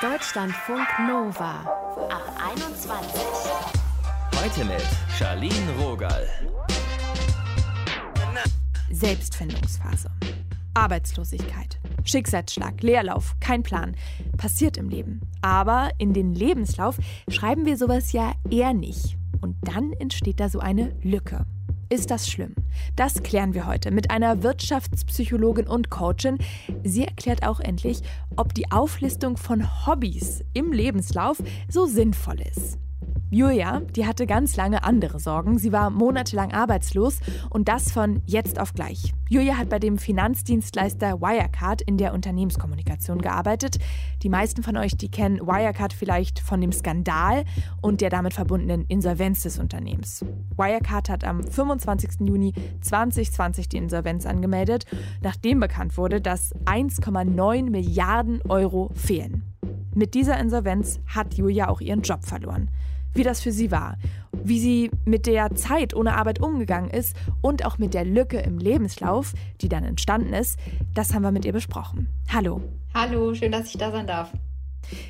Deutschlandfunk Nova ab 21. Heute mit Charlene Rogal. Selbstfindungsphase. Arbeitslosigkeit. Schicksalsschlag, Leerlauf, kein Plan. Passiert im Leben. Aber in den Lebenslauf schreiben wir sowas ja eher nicht. Und dann entsteht da so eine Lücke. Ist das schlimm? Das klären wir heute mit einer Wirtschaftspsychologin und Coachin. Sie erklärt auch endlich, ob die Auflistung von Hobbys im Lebenslauf so sinnvoll ist. Julia, die hatte ganz lange andere Sorgen. Sie war monatelang arbeitslos und das von jetzt auf gleich. Julia hat bei dem Finanzdienstleister Wirecard in der Unternehmenskommunikation gearbeitet. Die meisten von euch, die kennen Wirecard vielleicht von dem Skandal und der damit verbundenen Insolvenz des Unternehmens. Wirecard hat am 25. Juni 2020 die Insolvenz angemeldet, nachdem bekannt wurde, dass 1,9 Milliarden Euro fehlen. Mit dieser Insolvenz hat Julia auch ihren Job verloren wie das für sie war, wie sie mit der Zeit ohne Arbeit umgegangen ist und auch mit der Lücke im Lebenslauf, die dann entstanden ist, das haben wir mit ihr besprochen. Hallo. Hallo, schön, dass ich da sein darf.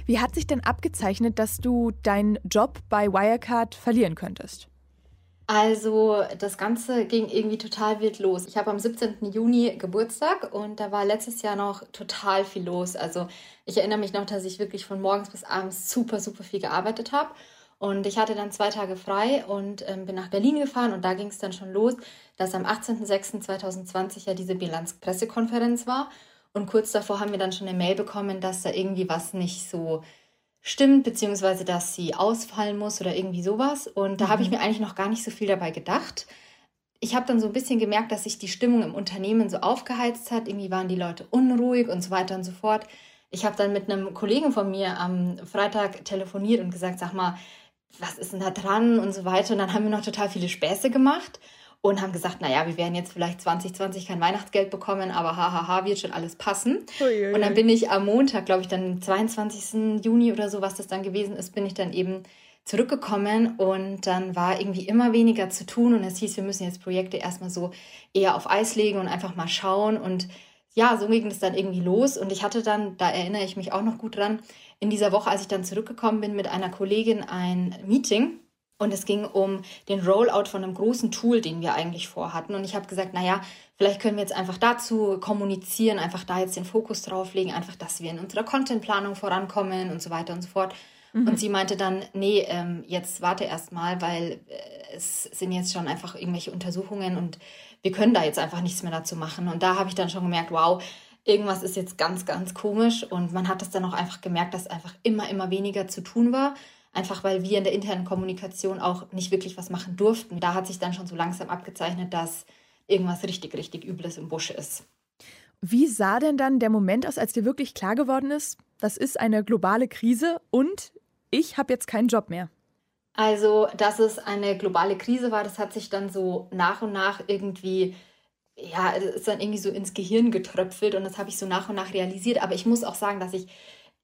Wie hat sich denn abgezeichnet, dass du deinen Job bei Wirecard verlieren könntest? Also das Ganze ging irgendwie total wild los. Ich habe am 17. Juni Geburtstag und da war letztes Jahr noch total viel los. Also ich erinnere mich noch, dass ich wirklich von morgens bis abends super, super viel gearbeitet habe. Und ich hatte dann zwei Tage frei und ähm, bin nach Berlin gefahren und da ging es dann schon los, dass am 18.06.2020 ja diese Bilanzpressekonferenz war. Und kurz davor haben wir dann schon eine Mail bekommen, dass da irgendwie was nicht so stimmt, beziehungsweise dass sie ausfallen muss oder irgendwie sowas. Und da mhm. habe ich mhm. mir eigentlich noch gar nicht so viel dabei gedacht. Ich habe dann so ein bisschen gemerkt, dass sich die Stimmung im Unternehmen so aufgeheizt hat. Irgendwie waren die Leute unruhig und so weiter und so fort. Ich habe dann mit einem Kollegen von mir am Freitag telefoniert und gesagt, sag mal, was ist denn da dran und so weiter. Und dann haben wir noch total viele Späße gemacht und haben gesagt, naja, wir werden jetzt vielleicht 2020 kein Weihnachtsgeld bekommen, aber hahaha, wird schon alles passen. Uiuiui. Und dann bin ich am Montag, glaube ich, dann 22. Juni oder so, was das dann gewesen ist, bin ich dann eben zurückgekommen und dann war irgendwie immer weniger zu tun und es hieß, wir müssen jetzt Projekte erstmal so eher auf Eis legen und einfach mal schauen und ja, so ging es dann irgendwie los und ich hatte dann, da erinnere ich mich auch noch gut dran, in dieser Woche, als ich dann zurückgekommen bin, mit einer Kollegin ein Meeting. Und es ging um den Rollout von einem großen Tool, den wir eigentlich vorhatten. Und ich habe gesagt, naja, vielleicht können wir jetzt einfach dazu kommunizieren, einfach da jetzt den Fokus drauf legen, einfach, dass wir in unserer Contentplanung vorankommen und so weiter und so fort. Mhm. Und sie meinte dann, nee, ähm, jetzt warte erst mal, weil äh, es sind jetzt schon einfach irgendwelche Untersuchungen und wir können da jetzt einfach nichts mehr dazu machen. Und da habe ich dann schon gemerkt, wow, irgendwas ist jetzt ganz, ganz komisch. Und man hat es dann auch einfach gemerkt, dass einfach immer, immer weniger zu tun war. Einfach weil wir in der internen Kommunikation auch nicht wirklich was machen durften. Da hat sich dann schon so langsam abgezeichnet, dass irgendwas richtig, richtig Übles im Busch ist. Wie sah denn dann der Moment aus, als dir wirklich klar geworden ist, das ist eine globale Krise und ich habe jetzt keinen Job mehr? Also, dass es eine globale Krise war, das hat sich dann so nach und nach irgendwie ja, ist dann irgendwie so ins Gehirn getröpfelt und das habe ich so nach und nach realisiert. Aber ich muss auch sagen, dass ich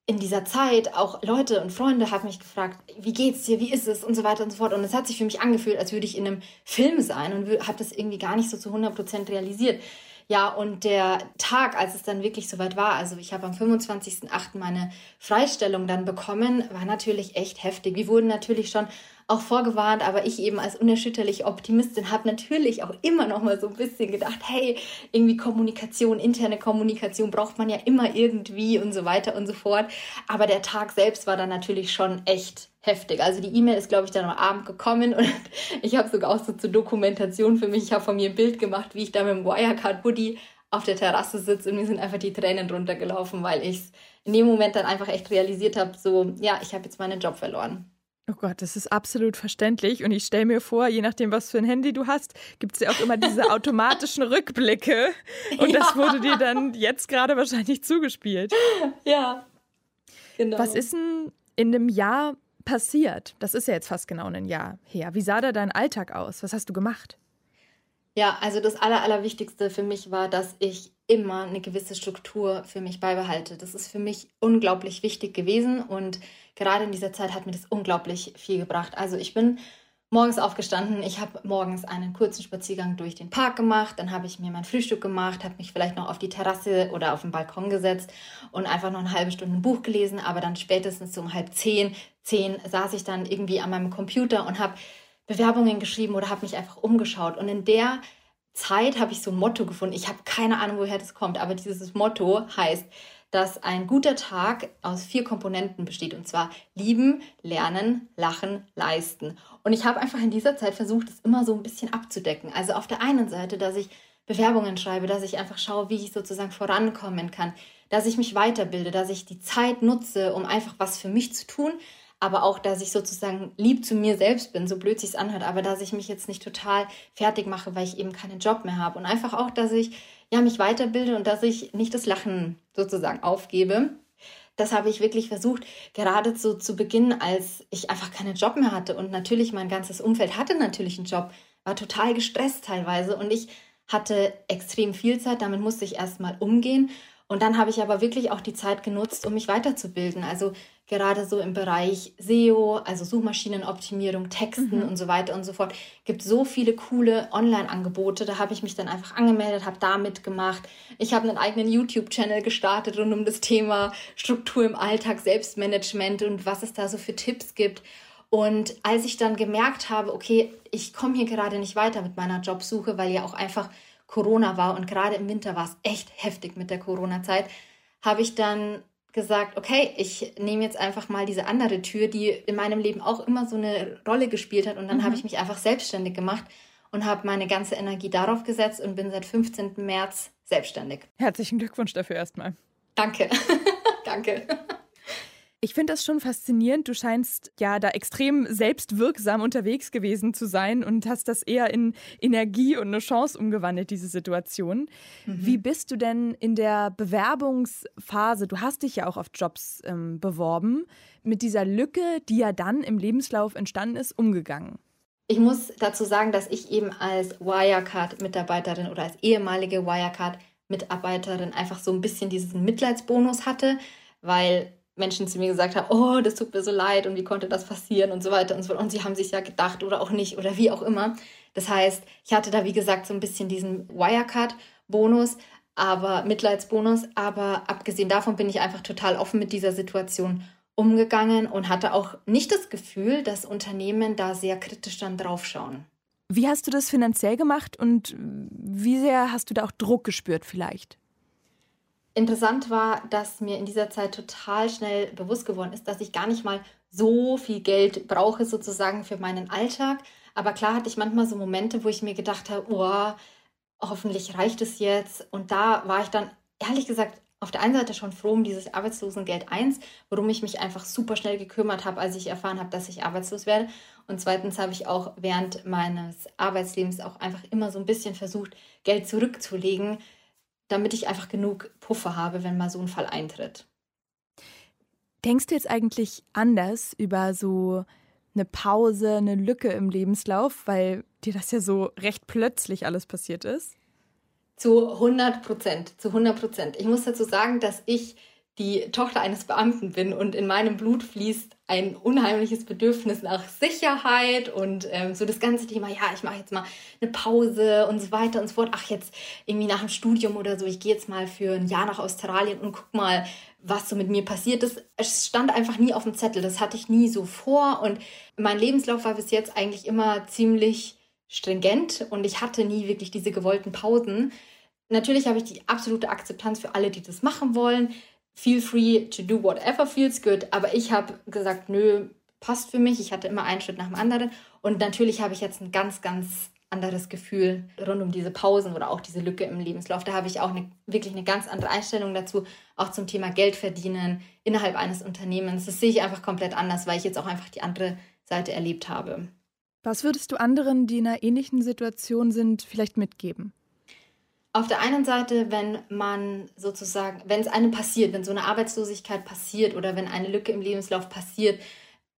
in dieser Zeit auch Leute und Freunde haben mich gefragt, wie geht's dir, wie ist es und so weiter und so fort. Und es hat sich für mich angefühlt, als würde ich in einem Film sein und habe das irgendwie gar nicht so zu 100% realisiert. Ja, und der Tag, als es dann wirklich soweit war, also ich habe am 25.08. meine Freistellung dann bekommen, war natürlich echt heftig. Wir wurden natürlich schon auch vorgewarnt, aber ich eben als unerschütterliche Optimistin habe natürlich auch immer noch mal so ein bisschen gedacht, hey, irgendwie Kommunikation, interne Kommunikation braucht man ja immer irgendwie und so weiter und so fort. Aber der Tag selbst war dann natürlich schon echt heftig. Also die E-Mail ist, glaube ich, dann am Abend gekommen und ich habe sogar auch so zur Dokumentation für mich, ich habe von mir ein Bild gemacht, wie ich da mit dem Wirecard Buddy auf der Terrasse sitze und mir sind einfach die Tränen runtergelaufen, weil ich es in dem Moment dann einfach echt realisiert habe, so, ja, ich habe jetzt meinen Job verloren. Oh Gott, das ist absolut verständlich. Und ich stelle mir vor, je nachdem, was für ein Handy du hast, gibt es ja auch immer diese automatischen Rückblicke. Und ja. das wurde dir dann jetzt gerade wahrscheinlich zugespielt. Ja, genau. Was ist denn in dem Jahr passiert? Das ist ja jetzt fast genau ein Jahr her. Wie sah da dein Alltag aus? Was hast du gemacht? Ja, also das Aller, Allerwichtigste für mich war, dass ich immer eine gewisse Struktur für mich beibehalte. Das ist für mich unglaublich wichtig gewesen und gerade in dieser Zeit hat mir das unglaublich viel gebracht. Also ich bin morgens aufgestanden. Ich habe morgens einen kurzen Spaziergang durch den Park gemacht. Dann habe ich mir mein Frühstück gemacht, habe mich vielleicht noch auf die Terrasse oder auf den Balkon gesetzt und einfach noch eine halbe Stunde ein Buch gelesen. Aber dann spätestens um halb zehn, zehn saß ich dann irgendwie an meinem Computer und habe Bewerbungen geschrieben oder habe mich einfach umgeschaut. Und in der Zeit habe ich so ein Motto gefunden. Ich habe keine Ahnung, woher das kommt, aber dieses Motto heißt, dass ein guter Tag aus vier Komponenten besteht, und zwar lieben, lernen, lachen, leisten. Und ich habe einfach in dieser Zeit versucht, es immer so ein bisschen abzudecken. Also auf der einen Seite, dass ich Bewerbungen schreibe, dass ich einfach schaue, wie ich sozusagen vorankommen kann, dass ich mich weiterbilde, dass ich die Zeit nutze, um einfach was für mich zu tun, aber auch, dass ich sozusagen lieb zu mir selbst bin, so blöd sich anhört, aber dass ich mich jetzt nicht total fertig mache, weil ich eben keinen Job mehr habe und einfach auch, dass ich ja mich weiterbilde und dass ich nicht das Lachen sozusagen aufgebe. Das habe ich wirklich versucht, gerade so zu Beginn, als ich einfach keinen Job mehr hatte und natürlich mein ganzes Umfeld hatte natürlich einen Job, war total gestresst teilweise und ich hatte extrem viel Zeit, damit musste ich erstmal umgehen und dann habe ich aber wirklich auch die Zeit genutzt, um mich weiterzubilden. Also gerade so im Bereich SEO, also Suchmaschinenoptimierung, Texten mhm. und so weiter und so fort, gibt so viele coole Online-Angebote. Da habe ich mich dann einfach angemeldet, habe da mitgemacht. Ich habe einen eigenen YouTube-Channel gestartet rund um das Thema Struktur im Alltag, Selbstmanagement und was es da so für Tipps gibt. Und als ich dann gemerkt habe, okay, ich komme hier gerade nicht weiter mit meiner Jobsuche, weil ja auch einfach Corona war und gerade im Winter war es echt heftig mit der Corona-Zeit, habe ich dann gesagt, okay, ich nehme jetzt einfach mal diese andere Tür, die in meinem Leben auch immer so eine Rolle gespielt hat und dann mhm. habe ich mich einfach selbstständig gemacht und habe meine ganze Energie darauf gesetzt und bin seit 15. März selbstständig. Herzlichen Glückwunsch dafür erstmal. Danke. Danke. Ich finde das schon faszinierend. Du scheinst ja da extrem selbstwirksam unterwegs gewesen zu sein und hast das eher in Energie und eine Chance umgewandelt, diese Situation. Mhm. Wie bist du denn in der Bewerbungsphase, du hast dich ja auch auf Jobs ähm, beworben, mit dieser Lücke, die ja dann im Lebenslauf entstanden ist, umgegangen? Ich muss dazu sagen, dass ich eben als Wirecard-Mitarbeiterin oder als ehemalige Wirecard-Mitarbeiterin einfach so ein bisschen diesen Mitleidsbonus hatte, weil Menschen zu mir gesagt haben, oh, das tut mir so leid und wie konnte das passieren und so weiter und so fort. Und sie haben sich ja gedacht oder auch nicht oder wie auch immer. Das heißt, ich hatte da, wie gesagt, so ein bisschen diesen Wirecard-Bonus, aber Mitleidsbonus. Aber abgesehen davon bin ich einfach total offen mit dieser Situation umgegangen und hatte auch nicht das Gefühl, dass Unternehmen da sehr kritisch dann draufschauen. Wie hast du das finanziell gemacht und wie sehr hast du da auch Druck gespürt vielleicht? Interessant war, dass mir in dieser Zeit total schnell bewusst geworden ist, dass ich gar nicht mal so viel Geld brauche sozusagen für meinen Alltag. Aber klar hatte ich manchmal so Momente, wo ich mir gedacht habe, oh, hoffentlich reicht es jetzt. Und da war ich dann ehrlich gesagt auf der einen Seite schon froh um dieses Arbeitslosengeld 1, worum ich mich einfach super schnell gekümmert habe, als ich erfahren habe, dass ich arbeitslos werde. Und zweitens habe ich auch während meines Arbeitslebens auch einfach immer so ein bisschen versucht, Geld zurückzulegen, damit ich einfach genug Puffer habe, wenn mal so ein Fall eintritt. Denkst du jetzt eigentlich anders über so eine Pause, eine Lücke im Lebenslauf, weil dir das ja so recht plötzlich alles passiert ist? Zu 100 Prozent, zu 100 Prozent. Ich muss dazu sagen, dass ich die Tochter eines Beamten bin und in meinem Blut fließt ein unheimliches Bedürfnis nach Sicherheit und ähm, so das ganze Thema, ja, ich mache jetzt mal eine Pause und so weiter und so fort. Ach, jetzt irgendwie nach dem Studium oder so, ich gehe jetzt mal für ein Jahr nach Australien und guck mal, was so mit mir passiert ist. Es stand einfach nie auf dem Zettel, das hatte ich nie so vor und mein Lebenslauf war bis jetzt eigentlich immer ziemlich stringent und ich hatte nie wirklich diese gewollten Pausen. Natürlich habe ich die absolute Akzeptanz für alle, die das machen wollen feel free to do whatever feels good. Aber ich habe gesagt, nö, passt für mich. Ich hatte immer einen Schritt nach dem anderen. Und natürlich habe ich jetzt ein ganz, ganz anderes Gefühl rund um diese Pausen oder auch diese Lücke im Lebenslauf. Da habe ich auch eine, wirklich eine ganz andere Einstellung dazu, auch zum Thema Geld verdienen innerhalb eines Unternehmens. Das sehe ich einfach komplett anders, weil ich jetzt auch einfach die andere Seite erlebt habe. Was würdest du anderen, die in einer ähnlichen Situation sind, vielleicht mitgeben? Auf der einen Seite, wenn man sozusagen, wenn es einem passiert, wenn so eine Arbeitslosigkeit passiert oder wenn eine Lücke im Lebenslauf passiert,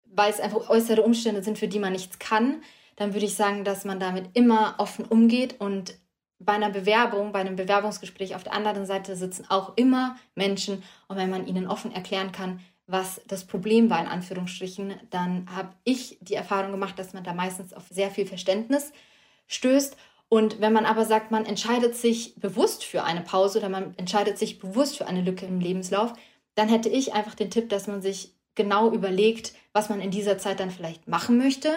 weil es einfach äußere Umstände sind, für die man nichts kann, dann würde ich sagen, dass man damit immer offen umgeht und bei einer Bewerbung, bei einem Bewerbungsgespräch auf der anderen Seite sitzen auch immer Menschen und wenn man ihnen offen erklären kann, was das Problem war, in Anführungsstrichen, dann habe ich die Erfahrung gemacht, dass man da meistens auf sehr viel Verständnis stößt. Und wenn man aber sagt, man entscheidet sich bewusst für eine Pause oder man entscheidet sich bewusst für eine Lücke im Lebenslauf, dann hätte ich einfach den Tipp, dass man sich genau überlegt, was man in dieser Zeit dann vielleicht machen möchte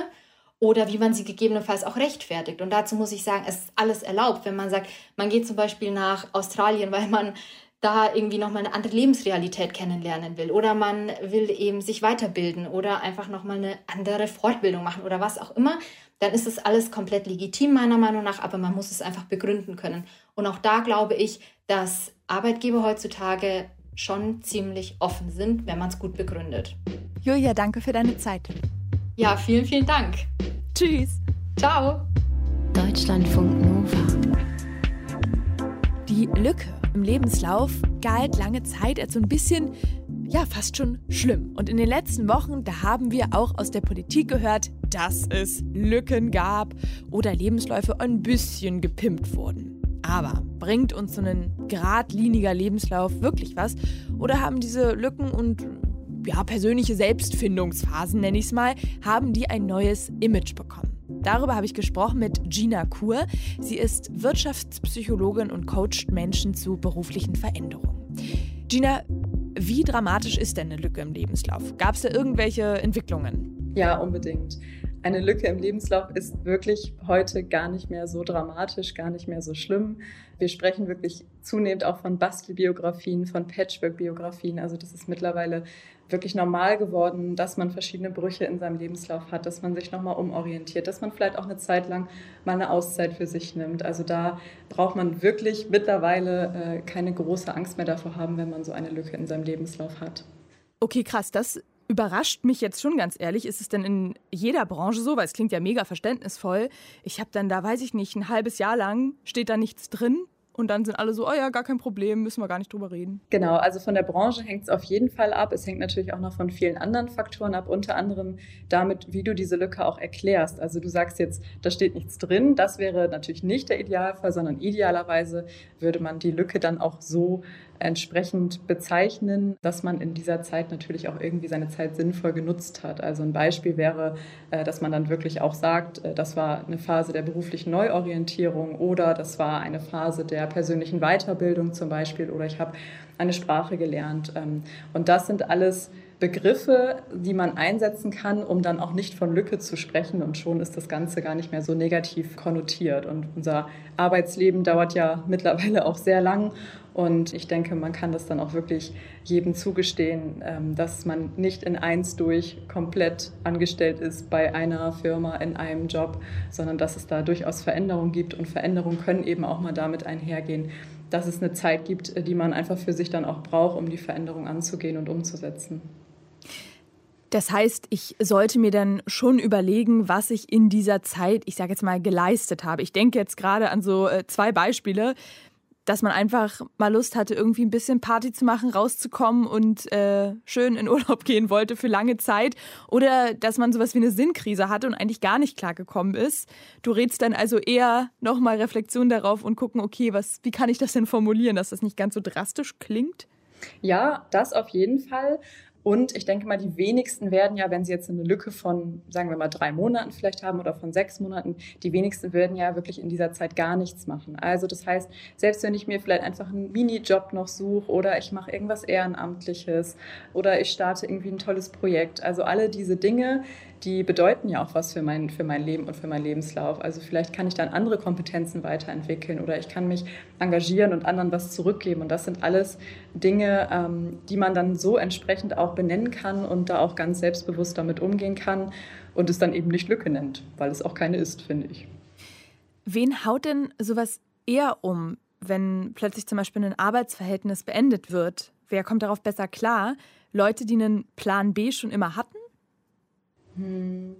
oder wie man sie gegebenenfalls auch rechtfertigt. Und dazu muss ich sagen, es ist alles erlaubt, wenn man sagt, man geht zum Beispiel nach Australien, weil man da irgendwie nochmal eine andere Lebensrealität kennenlernen will oder man will eben sich weiterbilden oder einfach nochmal eine andere Fortbildung machen oder was auch immer, dann ist es alles komplett legitim meiner Meinung nach, aber man muss es einfach begründen können. Und auch da glaube ich, dass Arbeitgeber heutzutage schon ziemlich offen sind, wenn man es gut begründet. Julia, danke für deine Zeit. Ja, vielen, vielen Dank. Tschüss. Ciao. Deutschlandfunk Nova. Die Lücke im Lebenslauf galt lange Zeit als so ein bisschen, ja, fast schon schlimm. Und in den letzten Wochen, da haben wir auch aus der Politik gehört, dass es Lücken gab oder Lebensläufe ein bisschen gepimpt wurden. Aber bringt uns so ein geradliniger Lebenslauf wirklich was? Oder haben diese Lücken und ja, persönliche Selbstfindungsphasen, nenne ich es mal, haben die ein neues Image bekommen? Darüber habe ich gesprochen mit Gina Kur. Sie ist Wirtschaftspsychologin und coacht Menschen zu beruflichen Veränderungen. Gina, wie dramatisch ist denn eine Lücke im Lebenslauf? Gab es da irgendwelche Entwicklungen? Ja, unbedingt. Eine Lücke im Lebenslauf ist wirklich heute gar nicht mehr so dramatisch, gar nicht mehr so schlimm. Wir sprechen wirklich zunehmend auch von Bastelbiografien, von Patchwork-Biografien. Also das ist mittlerweile wirklich normal geworden, dass man verschiedene Brüche in seinem Lebenslauf hat, dass man sich nochmal umorientiert, dass man vielleicht auch eine Zeit lang mal eine Auszeit für sich nimmt. Also da braucht man wirklich mittlerweile äh, keine große Angst mehr davor haben, wenn man so eine Lücke in seinem Lebenslauf hat. Okay, krass. Das überrascht mich jetzt schon ganz ehrlich. Ist es denn in jeder Branche so? Weil es klingt ja mega verständnisvoll. Ich habe dann da, weiß ich nicht, ein halbes Jahr lang steht da nichts drin und dann sind alle so, oh ja, gar kein Problem, müssen wir gar nicht drüber reden. Genau, also von der Branche hängt es auf jeden Fall ab. Es hängt natürlich auch noch von vielen anderen Faktoren ab, unter anderem damit, wie du diese Lücke auch erklärst. Also du sagst jetzt, da steht nichts drin. Das wäre natürlich nicht der Idealfall, sondern idealerweise würde man die Lücke dann auch so entsprechend bezeichnen, dass man in dieser Zeit natürlich auch irgendwie seine Zeit sinnvoll genutzt hat. Also ein Beispiel wäre, äh, dass man dann wirklich auch sagt, äh, das war eine Phase der beruflichen Neuorientierung oder das war eine Phase der persönlichen Weiterbildung zum Beispiel oder ich habe eine Sprache gelernt. Ähm, und das sind alles Begriffe, die man einsetzen kann, um dann auch nicht von Lücke zu sprechen. Und schon ist das Ganze gar nicht mehr so negativ konnotiert. Und unser Arbeitsleben dauert ja mittlerweile auch sehr lang. Und ich denke, man kann das dann auch wirklich jedem zugestehen, ähm, dass man nicht in eins durch komplett angestellt ist bei einer Firma in einem Job, sondern dass es da durchaus Veränderungen gibt. Und Veränderungen können eben auch mal damit einhergehen, dass es eine Zeit gibt, die man einfach für sich dann auch braucht, um die Veränderung anzugehen und umzusetzen. Das heißt, ich sollte mir dann schon überlegen, was ich in dieser Zeit, ich sage jetzt mal, geleistet habe. Ich denke jetzt gerade an so äh, zwei Beispiele, dass man einfach mal Lust hatte, irgendwie ein bisschen Party zu machen, rauszukommen und äh, schön in Urlaub gehen wollte für lange Zeit. Oder dass man sowas wie eine Sinnkrise hatte und eigentlich gar nicht klargekommen ist. Du rätst dann also eher nochmal Reflexion darauf und gucken, okay, was, wie kann ich das denn formulieren, dass das nicht ganz so drastisch klingt? Ja, das auf jeden Fall. Und ich denke mal, die wenigsten werden ja, wenn sie jetzt eine Lücke von, sagen wir mal, drei Monaten vielleicht haben oder von sechs Monaten, die wenigsten werden ja wirklich in dieser Zeit gar nichts machen. Also das heißt, selbst wenn ich mir vielleicht einfach einen Minijob noch suche oder ich mache irgendwas Ehrenamtliches oder ich starte irgendwie ein tolles Projekt, also alle diese Dinge, die bedeuten ja auch was für mein, für mein Leben und für meinen Lebenslauf. Also vielleicht kann ich dann andere Kompetenzen weiterentwickeln oder ich kann mich engagieren und anderen was zurückgeben. Und das sind alles Dinge, ähm, die man dann so entsprechend auch benennen kann und da auch ganz selbstbewusst damit umgehen kann und es dann eben nicht Lücke nennt, weil es auch keine ist, finde ich. Wen haut denn sowas eher um, wenn plötzlich zum Beispiel ein Arbeitsverhältnis beendet wird? Wer kommt darauf besser klar? Leute, die einen Plan B schon immer hatten? Hm.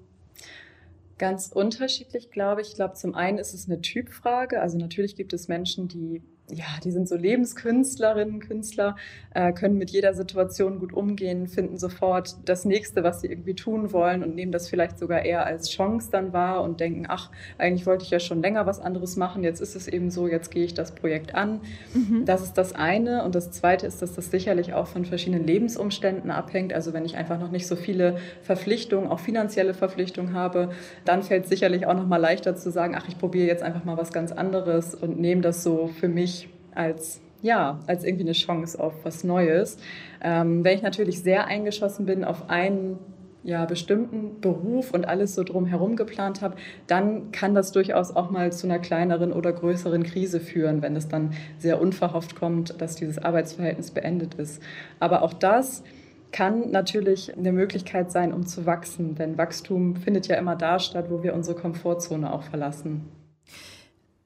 Ganz unterschiedlich, glaube ich. Ich glaube, zum einen ist es eine Typfrage. Also natürlich gibt es Menschen, die ja, die sind so Lebenskünstlerinnen, Künstler, äh, können mit jeder Situation gut umgehen, finden sofort das Nächste, was sie irgendwie tun wollen und nehmen das vielleicht sogar eher als Chance dann wahr und denken, ach, eigentlich wollte ich ja schon länger was anderes machen, jetzt ist es eben so, jetzt gehe ich das Projekt an. Mhm. Das ist das eine. Und das zweite ist, dass das sicherlich auch von verschiedenen Lebensumständen abhängt. Also wenn ich einfach noch nicht so viele Verpflichtungen, auch finanzielle Verpflichtungen habe, dann fällt es sicherlich auch noch mal leichter zu sagen, ach, ich probiere jetzt einfach mal was ganz anderes und nehme das so für mich als ja, als irgendwie eine Chance auf was Neues. Ähm, wenn ich natürlich sehr eingeschossen bin auf einen ja, bestimmten Beruf und alles so drumherum geplant habe, dann kann das durchaus auch mal zu einer kleineren oder größeren Krise führen, wenn es dann sehr unverhofft kommt, dass dieses Arbeitsverhältnis beendet ist. Aber auch das kann natürlich eine Möglichkeit sein, um zu wachsen, denn Wachstum findet ja immer da statt, wo wir unsere Komfortzone auch verlassen.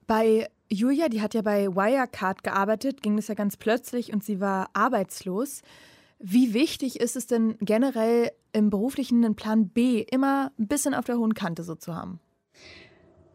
Bei Julia, die hat ja bei Wirecard gearbeitet, ging das ja ganz plötzlich und sie war arbeitslos. Wie wichtig ist es denn generell im beruflichen einen Plan B immer ein bisschen auf der hohen Kante so zu haben?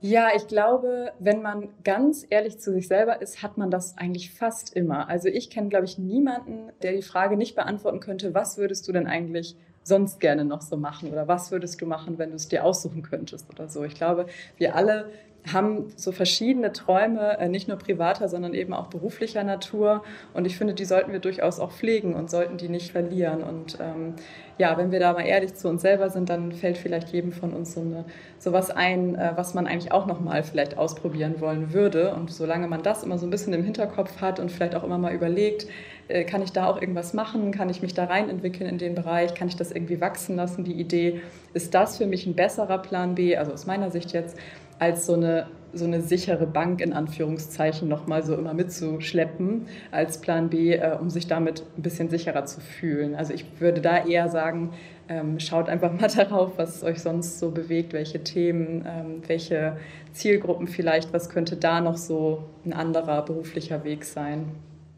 Ja, ich glaube, wenn man ganz ehrlich zu sich selber ist, hat man das eigentlich fast immer. Also ich kenne, glaube ich, niemanden, der die Frage nicht beantworten könnte, was würdest du denn eigentlich sonst gerne noch so machen oder was würdest du machen, wenn du es dir aussuchen könntest oder so. Ich glaube, wir alle haben so verschiedene Träume, äh, nicht nur privater, sondern eben auch beruflicher Natur. Und ich finde, die sollten wir durchaus auch pflegen und sollten die nicht verlieren. Und ähm, ja, wenn wir da mal ehrlich zu uns selber sind, dann fällt vielleicht jedem von uns so, eine, so was ein, äh, was man eigentlich auch noch mal vielleicht ausprobieren wollen würde. Und solange man das immer so ein bisschen im Hinterkopf hat und vielleicht auch immer mal überlegt, äh, kann ich da auch irgendwas machen? Kann ich mich da rein entwickeln in den Bereich? Kann ich das irgendwie wachsen lassen? Die Idee, ist das für mich ein besserer Plan B, also aus meiner Sicht jetzt, als so eine, so eine sichere Bank in Anführungszeichen nochmal so immer mitzuschleppen als Plan B, äh, um sich damit ein bisschen sicherer zu fühlen. Also ich würde da eher sagen, ähm, schaut einfach mal darauf, was euch sonst so bewegt, welche Themen, ähm, welche Zielgruppen vielleicht, was könnte da noch so ein anderer beruflicher Weg sein.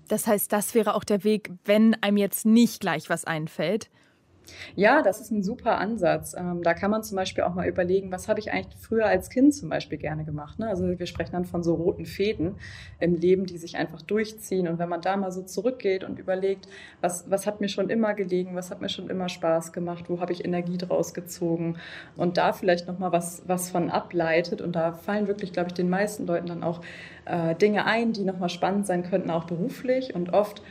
Das heißt, das wäre auch der Weg, wenn einem jetzt nicht gleich was einfällt. Ja, das ist ein super Ansatz. Ähm, da kann man zum Beispiel auch mal überlegen, was habe ich eigentlich früher als Kind zum Beispiel gerne gemacht. Ne? Also wir sprechen dann von so roten Fäden im Leben, die sich einfach durchziehen. Und wenn man da mal so zurückgeht und überlegt, was, was hat mir schon immer gelegen, was hat mir schon immer Spaß gemacht, wo habe ich Energie draus gezogen und da vielleicht nochmal was, was von ableitet. Und da fallen wirklich, glaube ich, den meisten Leuten dann auch äh, Dinge ein, die nochmal spannend sein könnten, auch beruflich. Und oft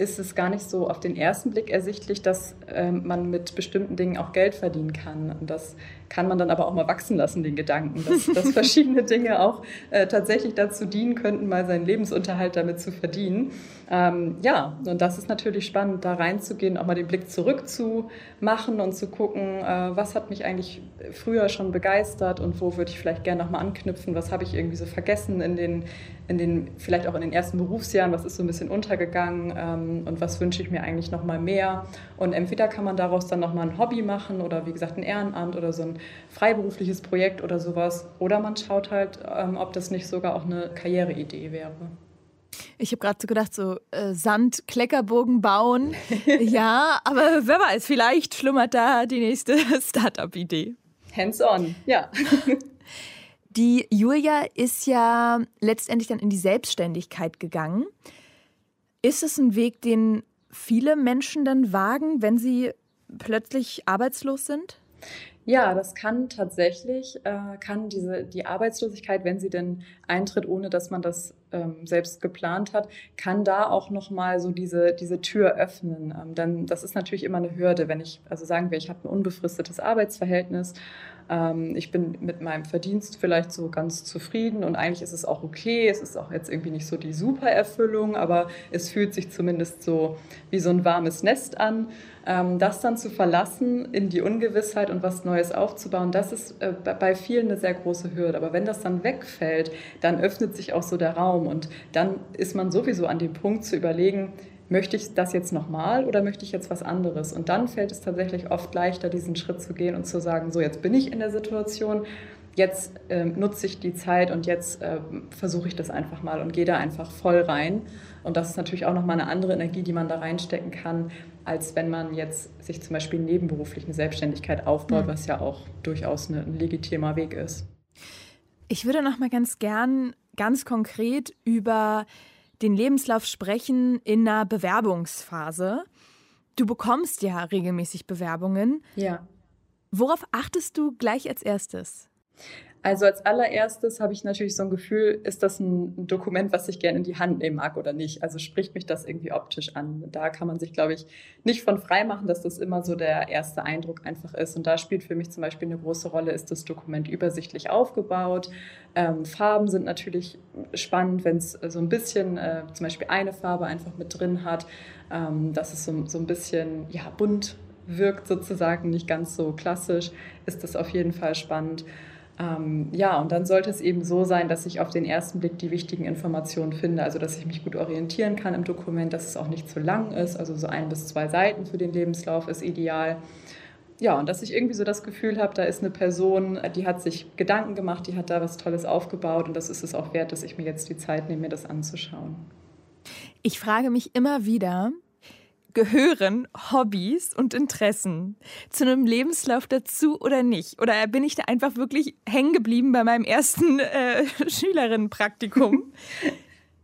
ist es gar nicht so auf den ersten Blick ersichtlich, dass ähm, man mit bestimmten Dingen auch Geld verdienen kann. Und das kann man dann aber auch mal wachsen lassen, den Gedanken, dass, dass verschiedene Dinge auch äh, tatsächlich dazu dienen könnten, mal seinen Lebensunterhalt damit zu verdienen. Ähm, ja, und das ist natürlich spannend, da reinzugehen, auch mal den Blick zurückzumachen und zu gucken, äh, was hat mich eigentlich früher schon begeistert und wo würde ich vielleicht gerne nochmal anknüpfen, was habe ich irgendwie so vergessen in den, in den, vielleicht auch in den ersten Berufsjahren, was ist so ein bisschen untergegangen ähm, und was wünsche ich mir eigentlich nochmal mehr. Und entweder kann man daraus dann nochmal ein Hobby machen oder wie gesagt ein Ehrenamt oder so ein freiberufliches Projekt oder sowas. Oder man schaut halt, ähm, ob das nicht sogar auch eine Karriereidee wäre. Ich habe gerade so gedacht, so äh, Sand, Kleckerbogen bauen. ja, aber wer weiß, vielleicht schlummert da die nächste Startup-Idee. Hands on, ja. Die Julia ist ja letztendlich dann in die Selbstständigkeit gegangen. Ist es ein Weg, den viele Menschen dann wagen, wenn sie plötzlich arbeitslos sind? Ja, das kann tatsächlich, äh, kann diese, die Arbeitslosigkeit, wenn sie denn eintritt, ohne dass man das ähm, selbst geplant hat, kann da auch nochmal so diese, diese Tür öffnen. Ähm, denn das ist natürlich immer eine Hürde, wenn ich, also sagen wir, ich habe ein unbefristetes Arbeitsverhältnis ich bin mit meinem Verdienst vielleicht so ganz zufrieden und eigentlich ist es auch okay. Es ist auch jetzt irgendwie nicht so die Supererfüllung, aber es fühlt sich zumindest so wie so ein warmes Nest an. Ähm, das dann zu verlassen in die Ungewissheit und was Neues aufzubauen, das ist äh, bei vielen eine sehr große Hürde. Aber wenn das dann wegfällt, dann öffnet sich auch so der Raum und dann ist man sowieso an dem Punkt zu überlegen, möchte ich das jetzt nochmal oder möchte ich jetzt was anderes? Und dann fällt es tatsächlich oft leichter, diesen Schritt zu gehen und zu sagen, so jetzt bin ich in der Situation, jetzt äh, nutze ich die Zeit und jetzt äh, versuche ich das einfach mal und gehe da einfach voll rein. Und das ist natürlich auch nochmal eine andere Energie, die man da reinstecken kann, als wenn man jetzt sich zum Beispiel nebenberuflich eine Selbstständigkeit aufbaut, mhm. was ja auch durchaus eine, ein legitimer Weg ist. Ich würde noch mal ganz gern ganz konkret über den Lebenslauf sprechen in einer Bewerbungsphase. Du bekommst ja regelmäßig Bewerbungen. Ja. Worauf achtest du gleich als erstes? Also als allererstes habe ich natürlich so ein Gefühl, ist das ein Dokument, was ich gerne in die Hand nehmen mag oder nicht? Also spricht mich das irgendwie optisch an? Da kann man sich, glaube ich, nicht von frei machen, dass das immer so der erste Eindruck einfach ist. Und da spielt für mich zum Beispiel eine große Rolle, ist das Dokument übersichtlich aufgebaut? Ähm, Farben sind natürlich spannend, wenn es so ein bisschen äh, zum Beispiel eine Farbe einfach mit drin hat, ähm, dass es so, so ein bisschen ja, bunt wirkt sozusagen, nicht ganz so klassisch, ist das auf jeden Fall spannend. Ähm, ja, und dann sollte es eben so sein, dass ich auf den ersten Blick die wichtigen Informationen finde, also dass ich mich gut orientieren kann im Dokument, dass es auch nicht zu lang ist, also so ein bis zwei Seiten für den Lebenslauf ist ideal. Ja, und dass ich irgendwie so das Gefühl habe, da ist eine Person, die hat sich Gedanken gemacht, die hat da was Tolles aufgebaut und das ist es auch wert, dass ich mir jetzt die Zeit nehme, mir das anzuschauen. Ich frage mich immer wieder, gehören Hobbys und Interessen zu einem Lebenslauf dazu oder nicht? Oder bin ich da einfach wirklich hängen geblieben bei meinem ersten äh, Schülerinnenpraktikum?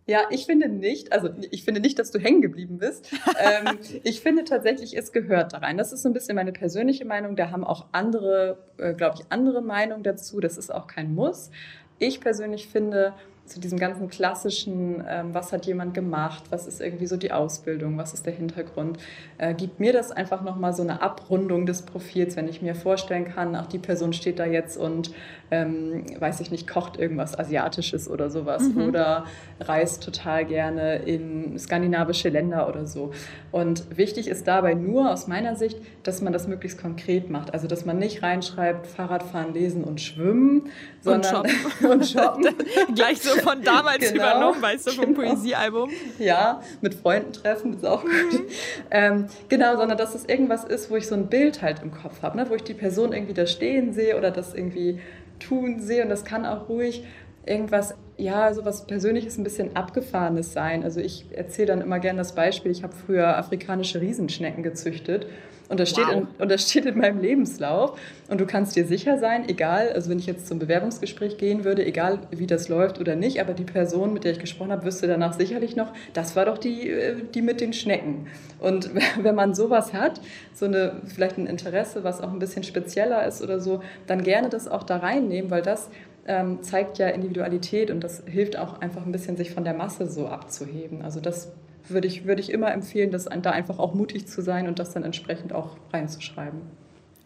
Ja, ich finde nicht, also ich finde nicht, dass du hängen geblieben bist. ähm, ich finde tatsächlich, es gehört da rein. Das ist so ein bisschen meine persönliche Meinung. Da haben auch andere, äh, glaube ich, andere Meinungen dazu. Das ist auch kein Muss. Ich persönlich finde, zu diesem ganzen klassischen, ähm, was hat jemand gemacht, was ist irgendwie so die Ausbildung, was ist der Hintergrund, äh, gibt mir das einfach nochmal so eine Abrundung des Profils, wenn ich mir vorstellen kann, ach, die Person steht da jetzt und, ähm, weiß ich nicht, kocht irgendwas Asiatisches oder sowas mhm. oder reist total gerne in skandinavische Länder oder so. Und wichtig ist dabei nur aus meiner Sicht, dass man das möglichst konkret macht. Also, dass man nicht reinschreibt, Fahrradfahren, Lesen und Schwimmen, sondern und shoppen. und shoppen. Gleich so von damals genau, übernommen, weißt du, vom genau. Poesiealbum. Ja, mit Freunden treffen, ist auch gut. Mhm. Ähm, genau, sondern dass es irgendwas ist, wo ich so ein Bild halt im Kopf habe, ne? wo ich die Person irgendwie da stehen sehe oder das irgendwie tun sehe. Und das kann auch ruhig irgendwas, ja, so was Persönliches, ein bisschen Abgefahrenes sein. Also ich erzähle dann immer gerne das Beispiel, ich habe früher afrikanische Riesenschnecken gezüchtet. Und das, steht wow. in, und das steht in meinem Lebenslauf. Und du kannst dir sicher sein, egal, also wenn ich jetzt zum Bewerbungsgespräch gehen würde, egal wie das läuft oder nicht, aber die Person, mit der ich gesprochen habe, wüsste danach sicherlich noch, das war doch die, äh, die mit den Schnecken. Und wenn man sowas hat, so eine, vielleicht ein Interesse, was auch ein bisschen spezieller ist oder so, dann gerne das auch da reinnehmen, weil das ähm, zeigt ja Individualität und das hilft auch einfach ein bisschen, sich von der Masse so abzuheben. Also das würde ich, würde ich immer empfehlen, das, da einfach auch mutig zu sein und das dann entsprechend auch reinzuschreiben.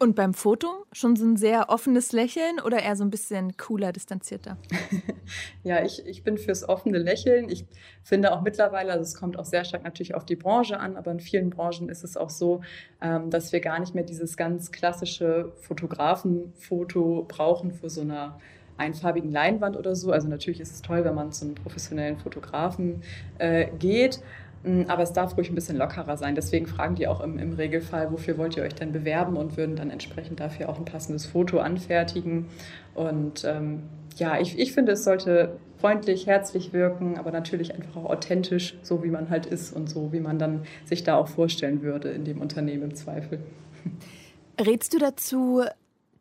Und beim Foto schon so ein sehr offenes Lächeln oder eher so ein bisschen cooler, distanzierter? ja, ich, ich bin fürs offene Lächeln. Ich finde auch mittlerweile, also es kommt auch sehr stark natürlich auf die Branche an, aber in vielen Branchen ist es auch so, ähm, dass wir gar nicht mehr dieses ganz klassische Fotografenfoto brauchen für so einer einfarbigen Leinwand oder so. Also natürlich ist es toll, wenn man zu einem professionellen Fotografen äh, geht. Mm, aber es darf ruhig ein bisschen lockerer sein. Deswegen fragen die auch im, im, Regelfall, wofür wollt ihr euch denn bewerben und würden dann entsprechend dafür auch ein passendes Foto anfertigen. Und ähm, ja, ich, ich finde, es sollte freundlich, herzlich wirken, aber natürlich einfach auch authentisch, so wie man halt ist und so wie man dann sich da auch vorstellen würde in dem Unternehmen im Zweifel. Rätst du dazu,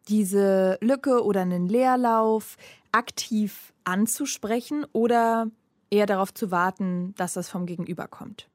diese Lücke oder einen Leerlauf aktiv anzusprechen oder eher darauf zu warten, dass das vom Gegenüber kommt?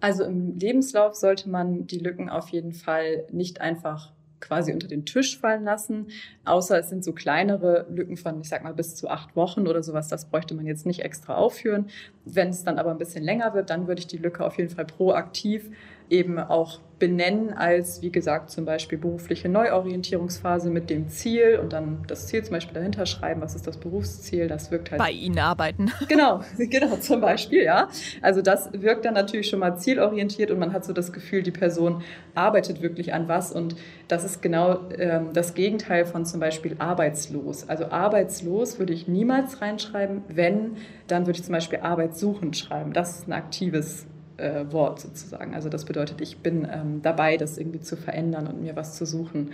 Also im Lebenslauf sollte man die Lücken auf jeden Fall nicht einfach quasi unter den Tisch fallen lassen, außer es sind so kleinere Lücken von, ich sag mal, bis zu acht Wochen oder sowas. Das bräuchte man jetzt nicht extra aufführen. Wenn es dann aber ein bisschen länger wird, dann würde ich die Lücke auf jeden Fall proaktiv eben auch benennen als, wie gesagt, zum Beispiel berufliche Neuorientierungsphase mit dem Ziel und dann das Ziel zum Beispiel dahinter schreiben, was ist das Berufsziel, das wirkt halt. Bei Ihnen arbeiten. Genau, genau, zum Beispiel, ja. Also das wirkt dann natürlich schon mal zielorientiert und man hat so das Gefühl, die Person arbeitet wirklich an was und das ist genau ähm, das Gegenteil von zum Beispiel arbeitslos. Also arbeitslos würde ich niemals reinschreiben, wenn, dann würde ich zum Beispiel arbeitssuchend schreiben. Das ist ein aktives äh, Wort sozusagen. Also das bedeutet, ich bin ähm, dabei, das irgendwie zu verändern und mir was zu suchen.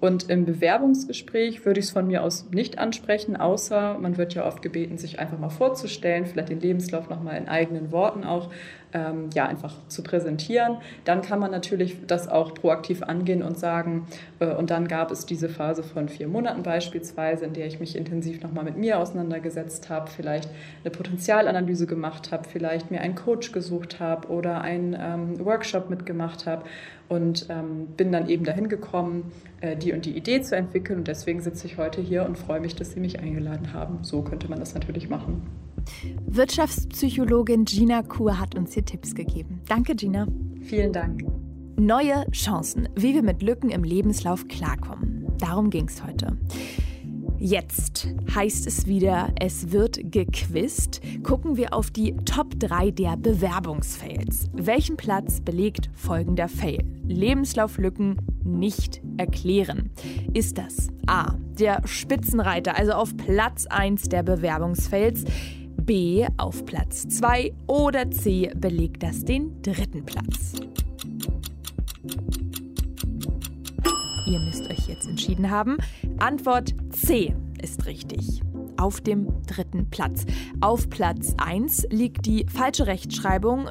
Und im Bewerbungsgespräch würde ich es von mir aus nicht ansprechen, außer man wird ja oft gebeten, sich einfach mal vorzustellen, vielleicht den Lebenslauf nochmal in eigenen Worten auch ähm, ja, einfach zu präsentieren. Dann kann man natürlich das auch proaktiv angehen und sagen, äh, und dann gab es diese Phase von vier Monaten beispielsweise, in der ich mich intensiv nochmal mit mir auseinandergesetzt habe, vielleicht eine Potenzialanalyse gemacht habe, vielleicht mir einen Coach gesucht habe oder einen ähm, Workshop mitgemacht habe und ähm, bin dann eben dahin gekommen, äh, die und die Idee zu entwickeln. Und deswegen sitze ich heute hier und freue mich, dass Sie mich eingeladen haben. So könnte man das natürlich machen. Wirtschaftspsychologin Gina Kur hat uns hier Tipps gegeben. Danke, Gina. Vielen Dank. Neue Chancen, wie wir mit Lücken im Lebenslauf klarkommen. Darum ging es heute. Jetzt heißt es wieder, es wird gequizt. Gucken wir auf die Top 3 der Bewerbungsfails. Welchen Platz belegt folgender Fail? Lebenslauflücken nicht erklären. Ist das A. Der Spitzenreiter, also auf Platz 1 der Bewerbungsfails? B auf Platz 2 oder C belegt das den dritten Platz. Ihr müsst euch jetzt entschieden haben. Antwort C ist richtig. Auf dem dritten Platz. Auf Platz 1 liegt die falsche Rechtschreibung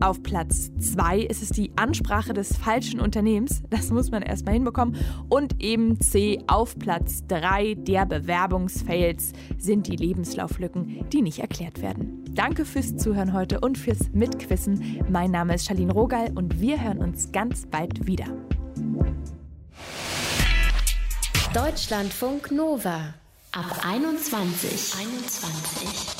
auf Platz 2 ist es die Ansprache des falschen Unternehmens. Das muss man erstmal hinbekommen. Und eben C auf Platz 3 der Bewerbungsfails sind die Lebenslauflücken, die nicht erklärt werden. Danke fürs Zuhören heute und fürs Mitquissen. Mein Name ist Charlene Rogal und wir hören uns ganz bald wieder. Deutschlandfunk Nova ab 21. 21.